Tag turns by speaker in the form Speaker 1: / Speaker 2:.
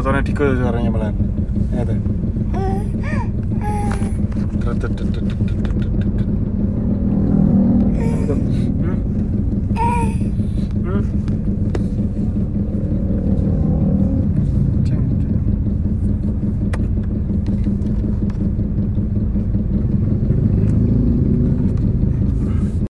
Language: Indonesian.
Speaker 1: motornya Diko suaranya malah. Ya eh, eh, eh. tuh.